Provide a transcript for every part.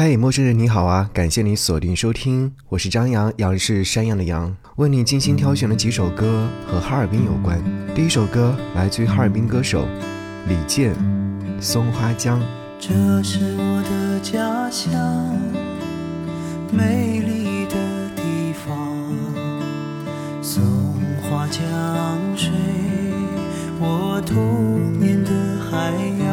嗨，陌生人你好啊！感谢你锁定收听，我是张扬，杨是山羊的羊，为你精心挑选了几首歌和哈尔滨有关。第一首歌来自于哈尔滨歌手李健，《松花江》。这是我的家乡，美丽的地方，松花江水，我童年的海洋。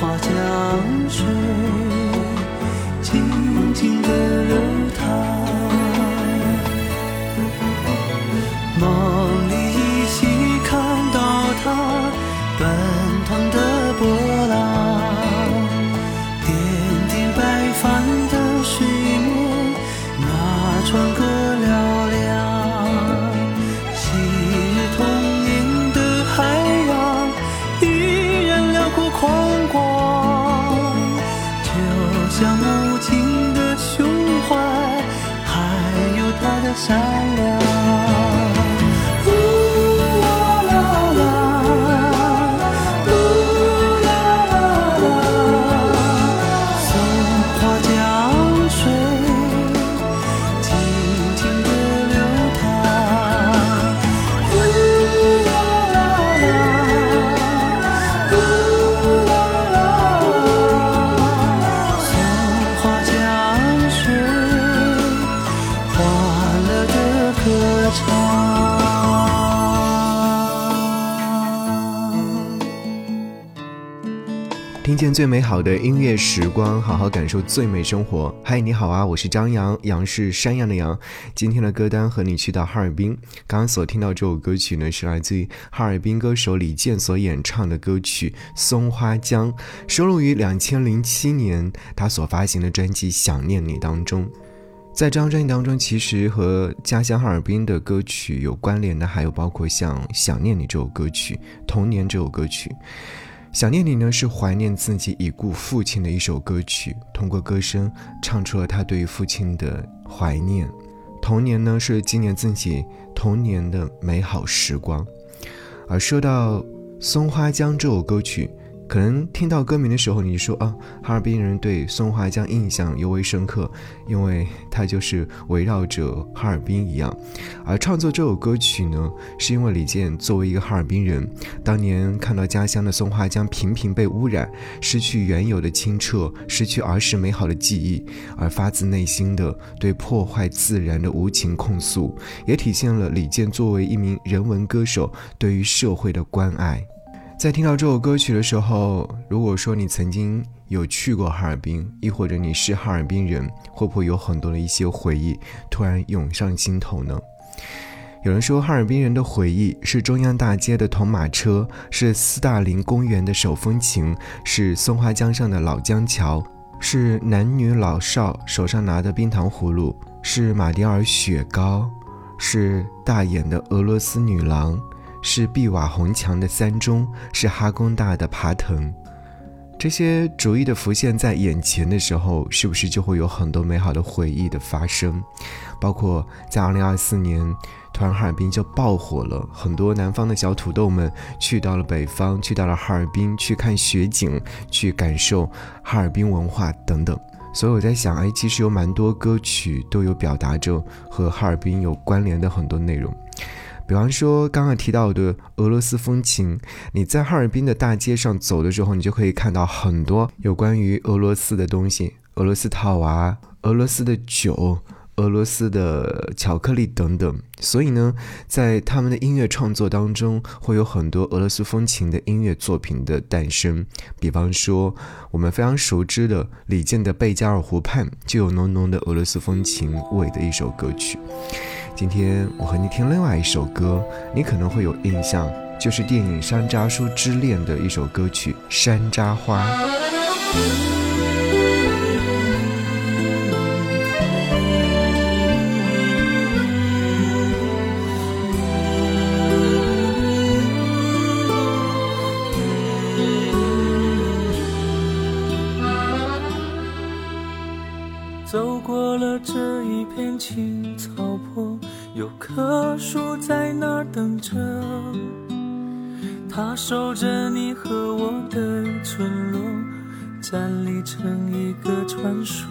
花江水，见最美好的音乐时光，好好感受最美生活。嗨，你好啊，我是张扬，杨是山羊的羊。今天的歌单和你去到哈尔滨。刚刚所听到这首歌曲呢，是来自于哈尔滨歌手李健所演唱的歌曲《松花江》，收录于两千零七年他所发行的专辑《想念你》当中。在这张专辑当中，其实和家乡哈尔滨的歌曲有关联的，还有包括像《想念你》这首歌曲，《童年》这首歌曲。想念你呢，是怀念自己已故父亲的一首歌曲，通过歌声唱出了他对于父亲的怀念。童年呢，是纪念自己童年的美好时光。而说到《松花江》这首歌曲，可能听到歌名的时候，你说啊，哈尔滨人对松花江印象尤为深刻，因为它就是围绕着哈尔滨一样。而创作这首歌曲呢，是因为李健作为一个哈尔滨人，当年看到家乡的松花江频频被污染，失去原有的清澈，失去儿时美好的记忆，而发自内心的对破坏自然的无情控诉，也体现了李健作为一名人文歌手对于社会的关爱。在听到这首歌曲的时候，如果说你曾经有去过哈尔滨，亦或者你是哈尔滨人，会不会有很多的一些回忆突然涌上心头呢？有人说，哈尔滨人的回忆是中央大街的铜马车，是斯大林公园的手风琴，是松花江上的老江桥，是男女老少手上拿的冰糖葫芦，是马迭尔雪糕，是大眼的俄罗斯女郎。是碧瓦红墙的三中，是哈工大的爬藤，这些逐一的浮现在眼前的时候，是不是就会有很多美好的回忆的发生？包括在二零二四年，突然哈尔滨就爆火了，很多南方的小土豆们去到了北方，去到了哈尔滨去看雪景，去感受哈尔滨文化等等。所以我在想，哎，其实有蛮多歌曲都有表达着和哈尔滨有关联的很多内容。比方说，刚刚提到的俄罗斯风情，你在哈尔滨的大街上走的时候，你就可以看到很多有关于俄罗斯的东西，俄罗斯套娃、俄罗斯的酒、俄罗斯的巧克力等等。所以呢，在他们的音乐创作当中，会有很多俄罗斯风情的音乐作品的诞生。比方说，我们非常熟知的李健的《贝加尔湖畔》，就有浓浓的俄罗斯风情味的一首歌曲。今天我和你听另外一首歌，你可能会有印象，就是电影《山楂树之恋》的一首歌曲《山楂花》。守着你和我的村落，站立成一个传说。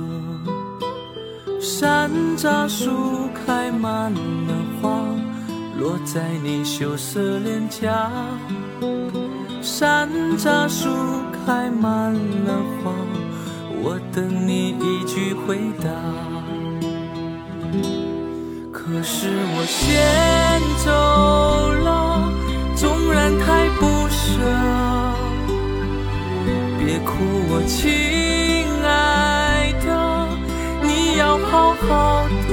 山楂树开满了花，落在你羞涩脸颊。山楂树开满了花，我等你一句回答。可是我先走了，着。别哭，我亲爱的，你要好好的。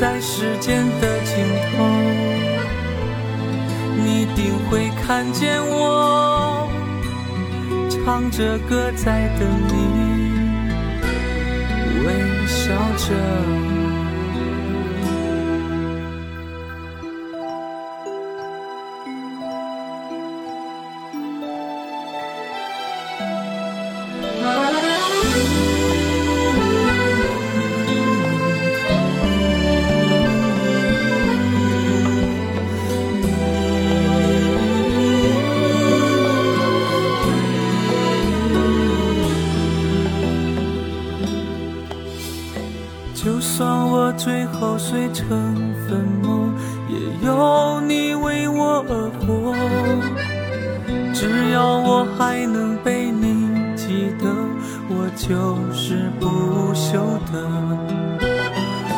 在时间的尽头，你定会看见我，唱着歌在等你，微笑着。碎成粉末，也有你为我而活。只要我还能被你记得，我就是不朽的。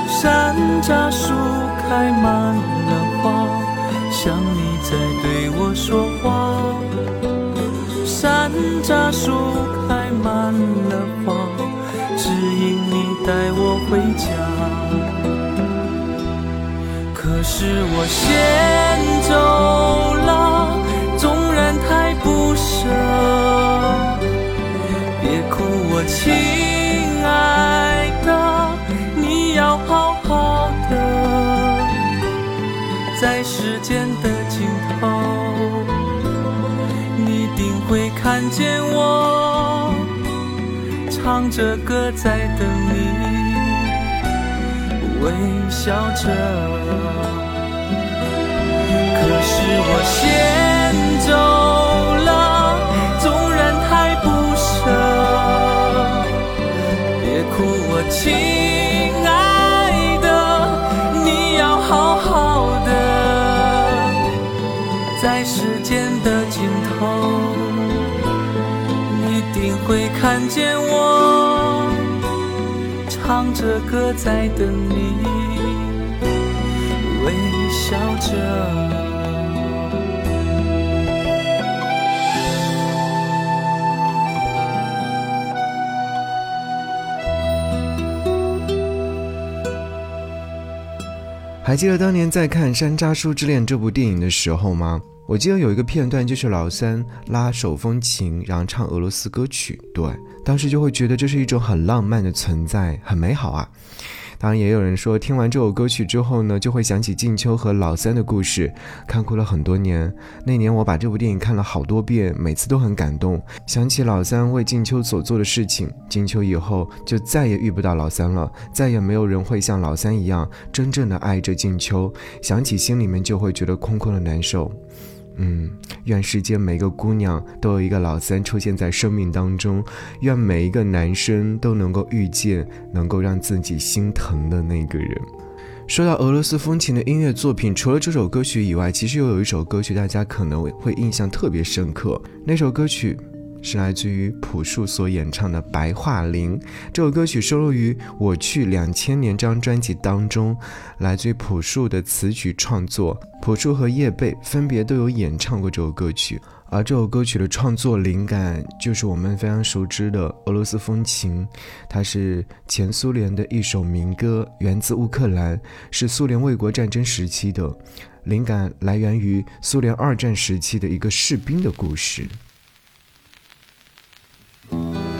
山楂树开满了花，像你在对我说话。山楂树开满了花。指引你带我回家，可是我先走了，纵然太不舍。别哭，我亲爱的，你要好好的，在时间的尽头，你定会看见我。唱着歌在等你，微笑着。是我先走了，纵然太不舍。别哭，我亲爱的，你要好好的，在时间的尽头，一定会看见我。唱着歌在等你，微笑着。还记得当年在看《山楂树之恋》这部电影的时候吗？我记得有一个片段，就是老三拉手风琴，然后唱俄罗斯歌曲。对，当时就会觉得这是一种很浪漫的存在，很美好啊。当然，也有人说，听完这首歌曲之后呢，就会想起静秋和老三的故事，看哭了很多年。那年我把这部电影看了好多遍，每次都很感动，想起老三为静秋所做的事情。静秋以后就再也遇不到老三了，再也没有人会像老三一样真正的爱着静秋。想起心里面就会觉得空空的难受。嗯，愿世间每个姑娘都有一个老三出现在生命当中，愿每一个男生都能够遇见能够让自己心疼的那个人。说到俄罗斯风情的音乐作品，除了这首歌曲以外，其实又有一首歌曲大家可能会印象特别深刻，那首歌曲。是来自于朴树所演唱的《白桦林》这首歌曲，收录于《我去两千年》这张专辑当中，来自于朴树的词曲创作。朴树和叶蓓分别都有演唱过这首歌曲，而这首歌曲的创作灵感就是我们非常熟知的俄罗斯风情，它是前苏联的一首民歌，源自乌克兰，是苏联卫国战争时期的，灵感来源于苏联二战时期的一个士兵的故事。雪，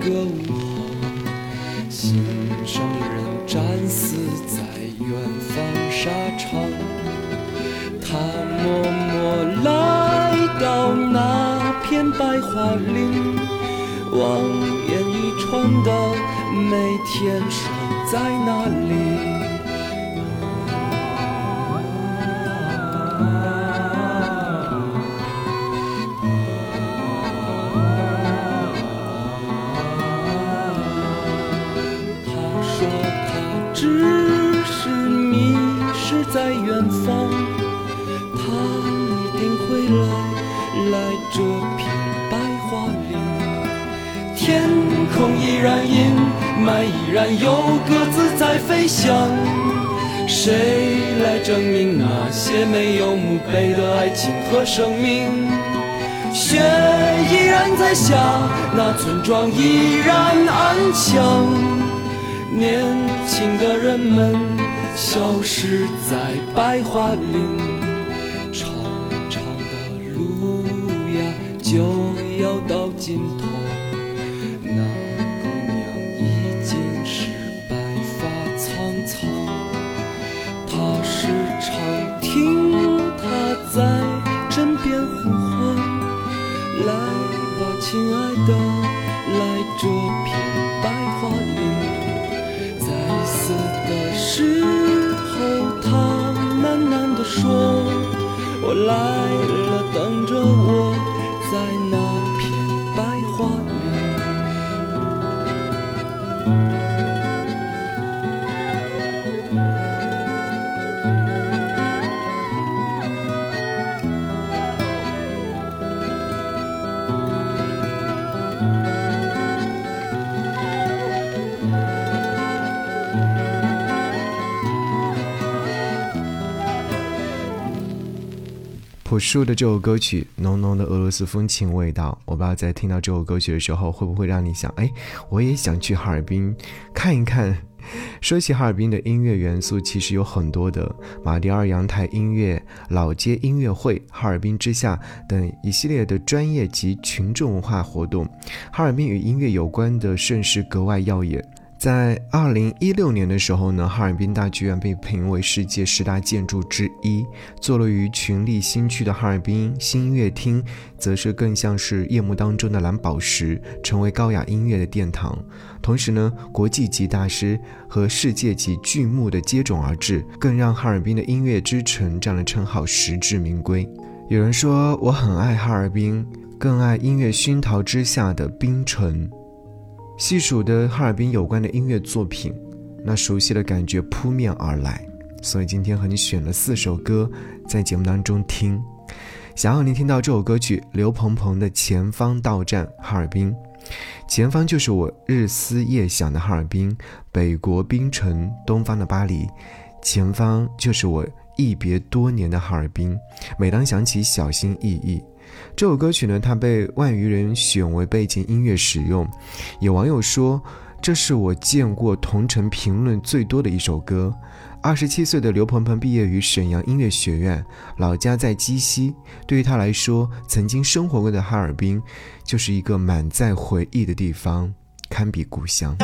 个午后，心上人战死在远方沙场。他默默来到那片白桦林，望眼欲穿的每天守在那里。也没有墓碑的爱情和生命？雪依然在下，那村庄依然安详。年轻的人们消失在白桦林，我来了，等着我，在树的这首歌曲，浓浓的俄罗斯风情味道。我不知道在听到这首歌曲的时候，会不会让你想，哎，我也想去哈尔滨 看一看。说起哈尔滨的音乐元素，其实有很多的，马迭尔阳台音乐、老街音乐会、哈尔滨之夏等一系列的专业及群众文化活动。哈尔滨与音乐有关的盛世格外耀眼。在二零一六年的时候呢，哈尔滨大剧院被评为世界十大建筑之一。坐落于群力新区的哈尔滨新音乐厅，则是更像是夜幕当中的蓝宝石，成为高雅音乐的殿堂。同时呢，国际级大师和世界级剧目的接踵而至，更让哈尔滨的音乐之城这样的称号实至名归。有人说我很爱哈尔滨，更爱音乐熏陶之下的冰城。细数的哈尔滨有关的音乐作品，那熟悉的感觉扑面而来。所以今天和你选了四首歌，在节目当中听。想要你听到这首歌曲，刘鹏鹏的《前方到站哈尔滨》，前方就是我日思夜想的哈尔滨，北国冰城，东方的巴黎，前方就是我一别多年的哈尔滨。每当想起，小心翼翼。这首歌曲呢，它被万余人选为背景音乐使用。有网友说，这是我见过同城评论最多的一首歌。二十七岁的刘鹏鹏毕业于沈阳音乐学院，老家在鸡西。对于他来说，曾经生活过的哈尔滨，就是一个满载回忆的地方，堪比故乡。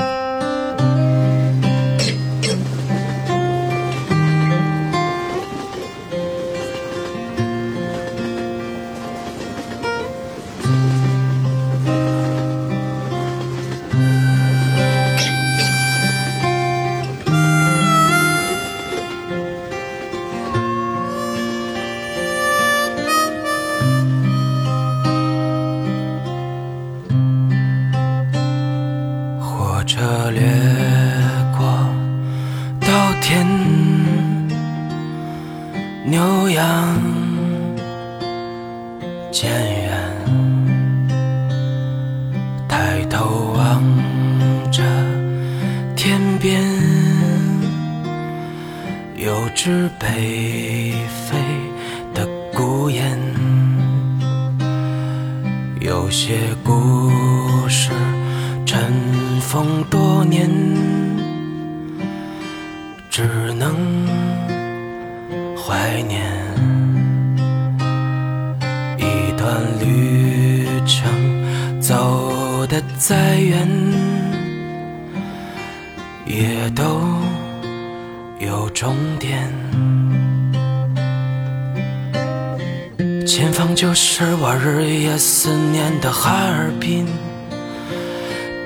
走得再远，也都有终点。前方就是我日夜思念的哈尔滨。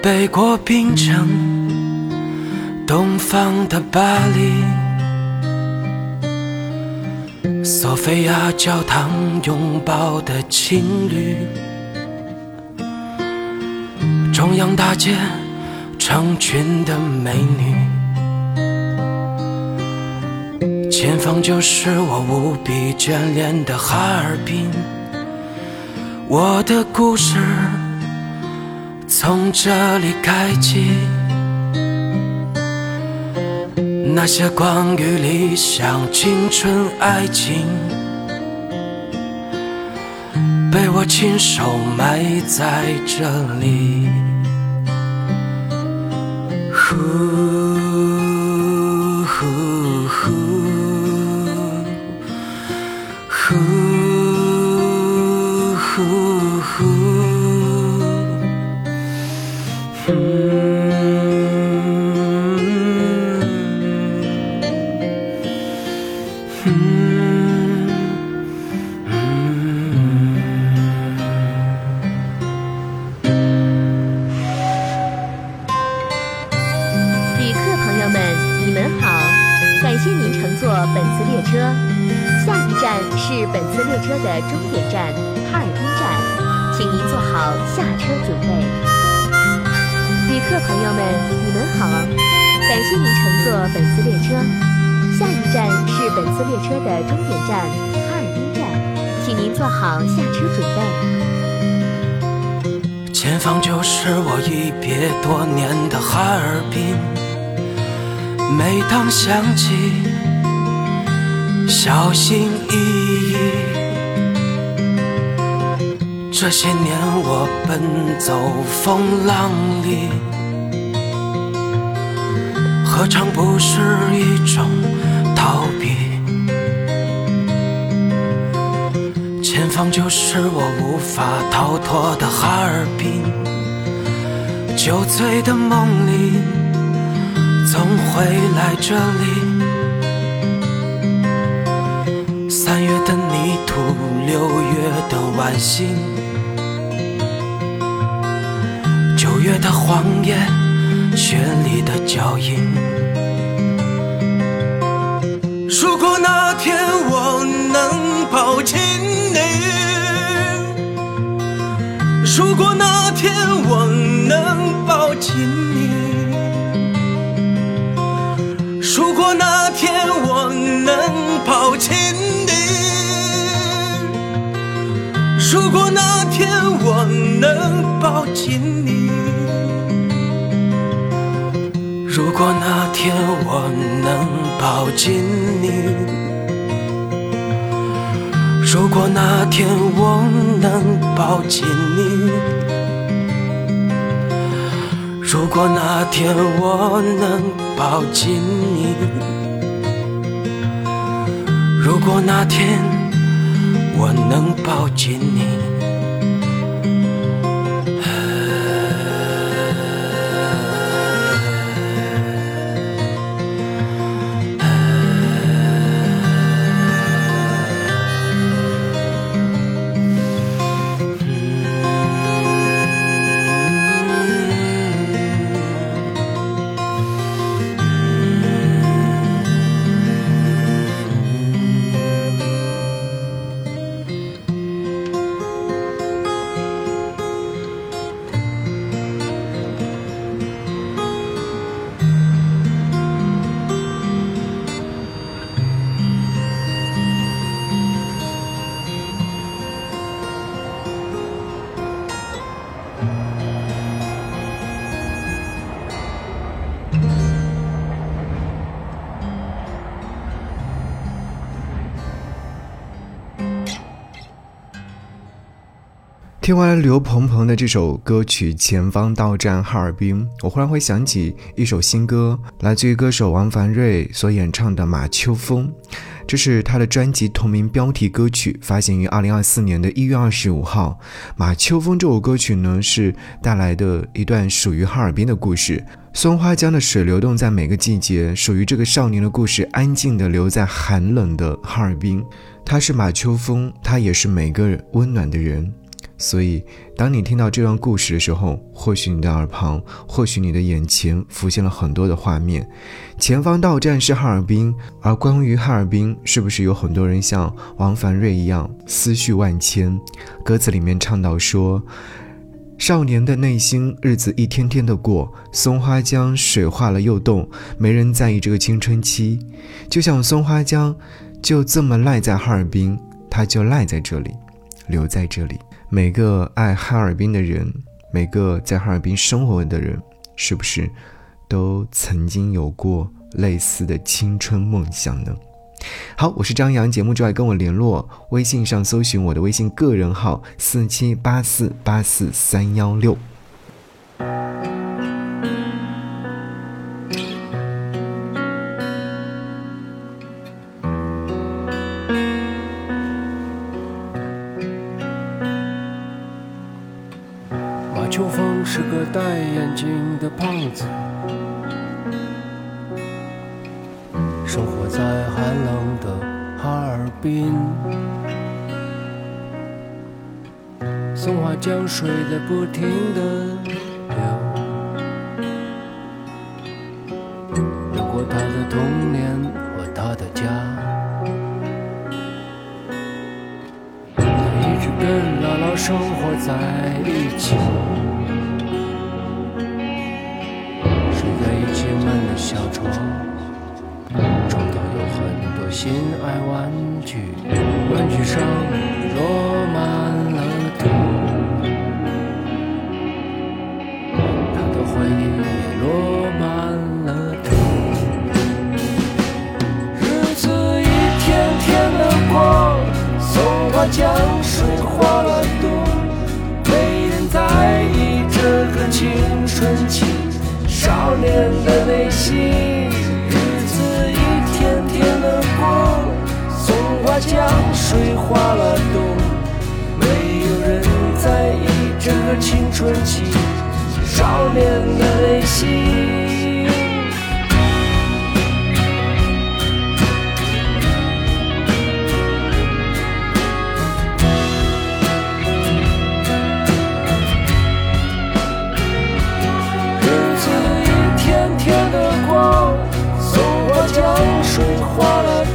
北国冰城，东方的巴黎，索菲亚教堂拥抱的情侣，中央大街成群的美女，前方就是我无比眷恋的哈尔滨，我的故事。从这里开启，那些关于理想、青春、爱情，被我亲手埋在这里。you. 本次列车。下一站是本次列车的终点站哈尔滨站，请您做好下车准备。前方就是我一别多年的哈尔滨，每当想起，小心翼翼。这些年我奔走风浪里，何尝不是一种？逃避，前方就是我无法逃脱的哈尔滨。酒醉的梦里，总会来这里。三月的泥土，六月的晚星，九月的黄叶，雪里的脚印。如果那天我能抱紧你，如果那天我能抱紧你，如果那天我能抱紧你，如果那天我能抱紧你，如果那天我能。抱紧如果那天我能抱紧你，如果那天我能抱紧你，如果那天我能抱紧你。听完刘鹏鹏的这首歌曲《前方到站哈尔滨》，我忽然会想起一首新歌，来自于歌手王凡瑞所演唱的《马秋风》，这是他的专辑同名标题歌曲，发行于二零二四年的一月二十五号。《马秋风》这首歌曲呢，是带来的一段属于哈尔滨的故事。松花江的水流动在每个季节，属于这个少年的故事，安静地留在寒冷的哈尔滨。他是马秋风，他也是每个温暖的人。所以，当你听到这段故事的时候，或许你的耳旁，或许你的眼前浮现了很多的画面。前方到站是哈尔滨，而关于哈尔滨，是不是有很多人像王凡瑞一样思绪万千？歌词里面唱到说：“少年的内心，日子一天天的过，松花江水化了又冻，没人在意这个青春期。就像松花江，就这么赖在哈尔滨，它就赖在这里，留在这里。”每个爱哈尔滨的人，每个在哈尔滨生活的人，是不是都曾经有过类似的青春梦想呢？好，我是张扬，节目之外跟我联络，微信上搜寻我的微信个人号四七八四八四三幺六。戴眼镜的胖子，生活在寒冷的哈尔滨，松花江水在不停的流，流过他的童年和他的家，他一直跟姥姥生活在一。小床床头有很多心爱玩具玩具上已落满内心日子一天天的过松花江水化了冬没有人在意这个青春期少年的内心。quarter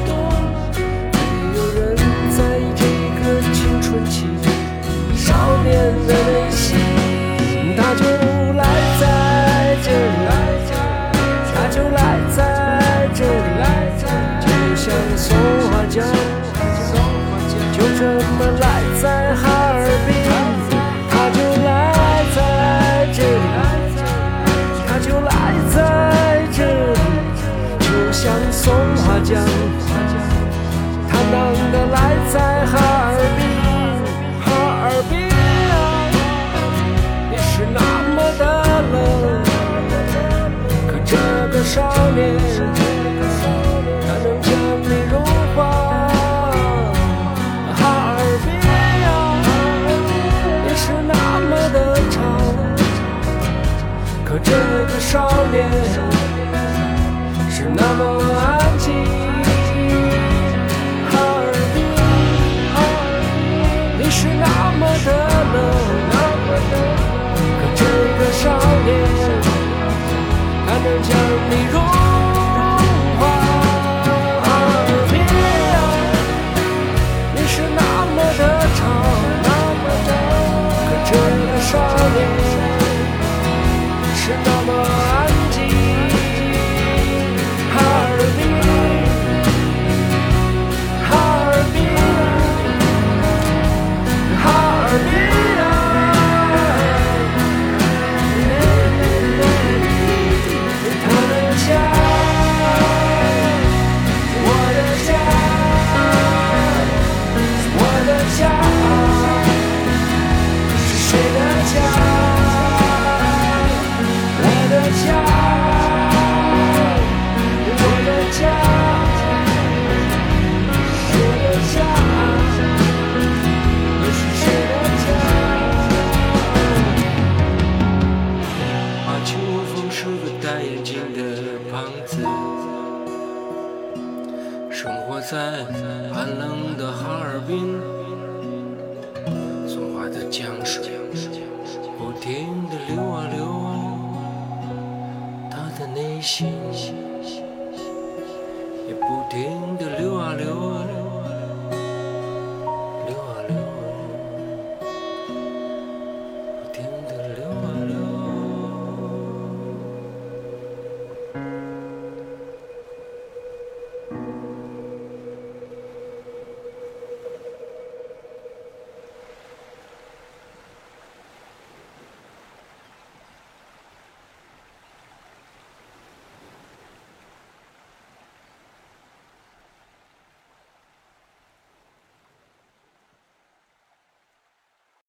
戴眼镜的胖子，生活在寒冷的哈尔滨。松花的江水不停的流啊流啊，他的内心也不停的流啊流啊。